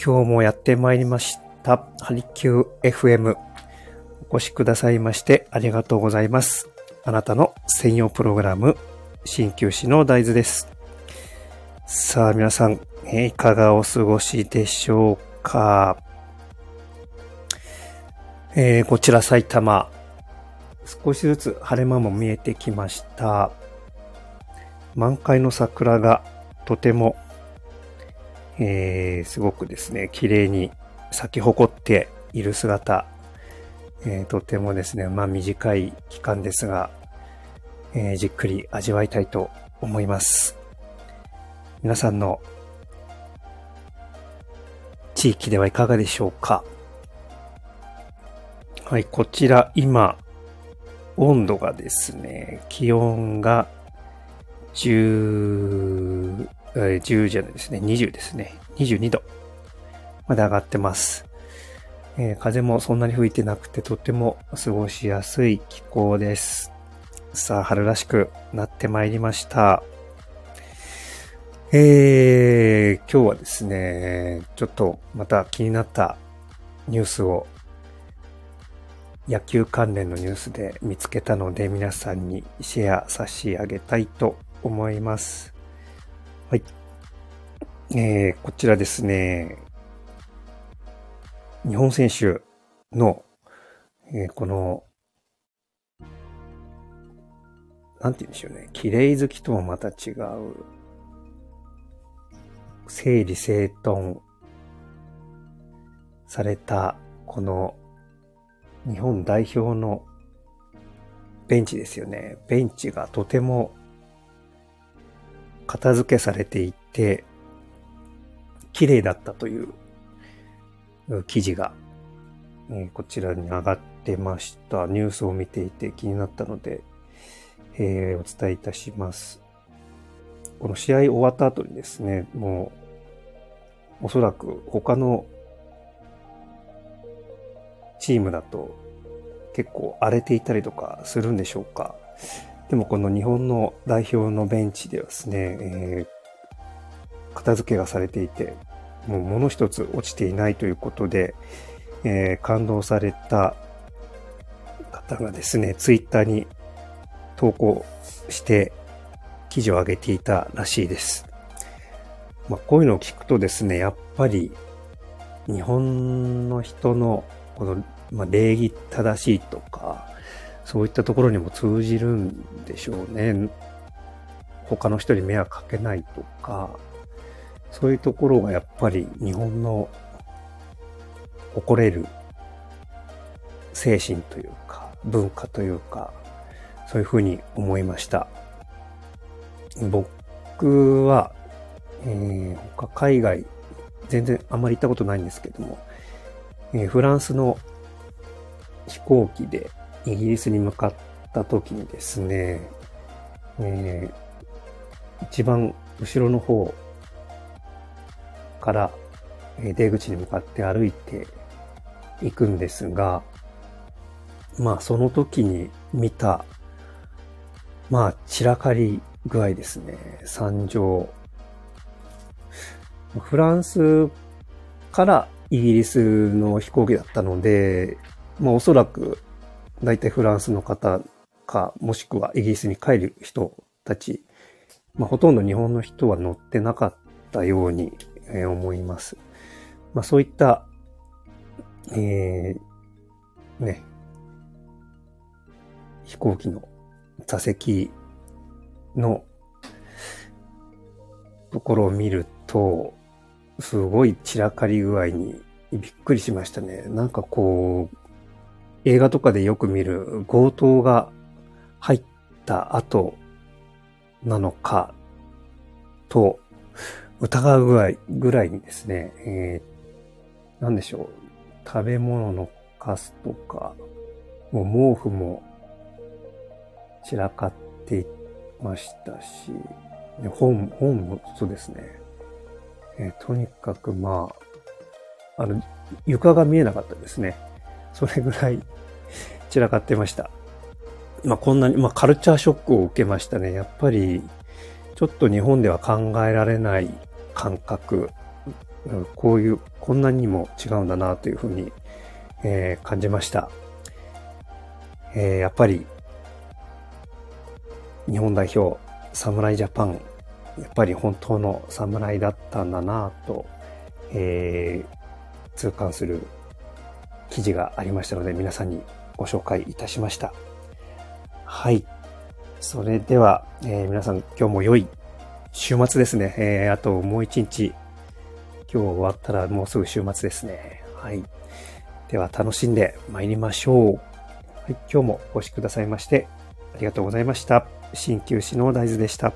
今日もやってまいりました。ハリキュー FM。お越しくださいましてありがとうございます。あなたの専用プログラム、鍼灸師の大豆です。さあ皆さん、いかがお過ごしでしょうか、えー、こちら埼玉、少しずつ晴れ間も見えてきました。満開の桜がとてもえー、すごくですね、綺麗に咲き誇っている姿、えー、とてもですね、まあ短い期間ですが、えー、じっくり味わいたいと思います。皆さんの地域ではいかがでしょうか？はい、こちら今、温度がですね、気温が10、10じゃないですね、20ですね。22度まで上がってます。えー、風もそんなに吹いてなくてとても過ごしやすい気候です。さあ、春らしくなってまいりました。えー、今日はですね、ちょっとまた気になったニュースを野球関連のニュースで見つけたので皆さんにシェア差し上げたいと思います。はい。えー、こちらですね、日本選手の、えー、この、なんて言うんでしょうね、綺麗好きともまた違う、整理整頓された、この、日本代表のベンチですよね。ベンチがとても片付けされていて、綺麗だったという記事が、えこちらに上がってました。ニュースを見ていて気になったので、えー、お伝えいたします。この試合終わった後にですね、もう、おそらく他のチームだと結構荒れていたりとかするんでしょうか。でもこの日本の代表のベンチではですね、えー、片付けがされていて、もう物一つ落ちていないということで、えー、感動された方がですね、ツイッターに投稿して記事を上げていたらしいです。まあ、こういうのを聞くとですね、やっぱり日本の人のこの、まあ、礼儀正しいとか、そういったところにも通じるんでしょうね。他の人に迷惑かけないとか、そういうところがやっぱり日本の誇れる精神というか文化というかそういうふうに思いました。僕は、えー、他海外全然あんまり行ったことないんですけども、えー、フランスの飛行機でイギリスに向かった時にですね、えー、一番後ろの方から出口に向かって歩いていくんですが、まあその時に見た、まあ散らかり具合ですね。惨状。フランスからイギリスの飛行機だったので、まあおそらく大体フランスの方か、もしくはイギリスに帰る人たち、まあほとんど日本の人は乗ってなかったようにえ、思います。まあそういった、えー、ね、飛行機の座席のところを見ると、すごい散らかり具合にびっくりしましたね。なんかこう、映画とかでよく見る強盗が入った後なのかと疑うぐらい、ぐらいにですね、えー、なんでしょう。食べ物のカスとか、もう毛布も散らかっていましたし、本、本もそうですね。えー、とにかくまあ、あの、床が見えなかったですね。それぐらい散らかってました。まあこんなに、まあカルチャーショックを受けましたね。やっぱり、ちょっと日本では考えられない感覚こういう、こんなにも違うんだなというふうに、えー、感じました。えー、やっぱり、日本代表、侍ジャパン、やっぱり本当の侍だったんだなと、えー、痛感する記事がありましたので、皆さんにご紹介いたしました。はい。それでは、えー、皆さん今日も良い週末ですね。えー、あともう一日、今日終わったらもうすぐ週末ですね。はい。では楽しんで参りましょう。はい、今日もお越しくださいまして、ありがとうございました。鍼灸師の大豆でした。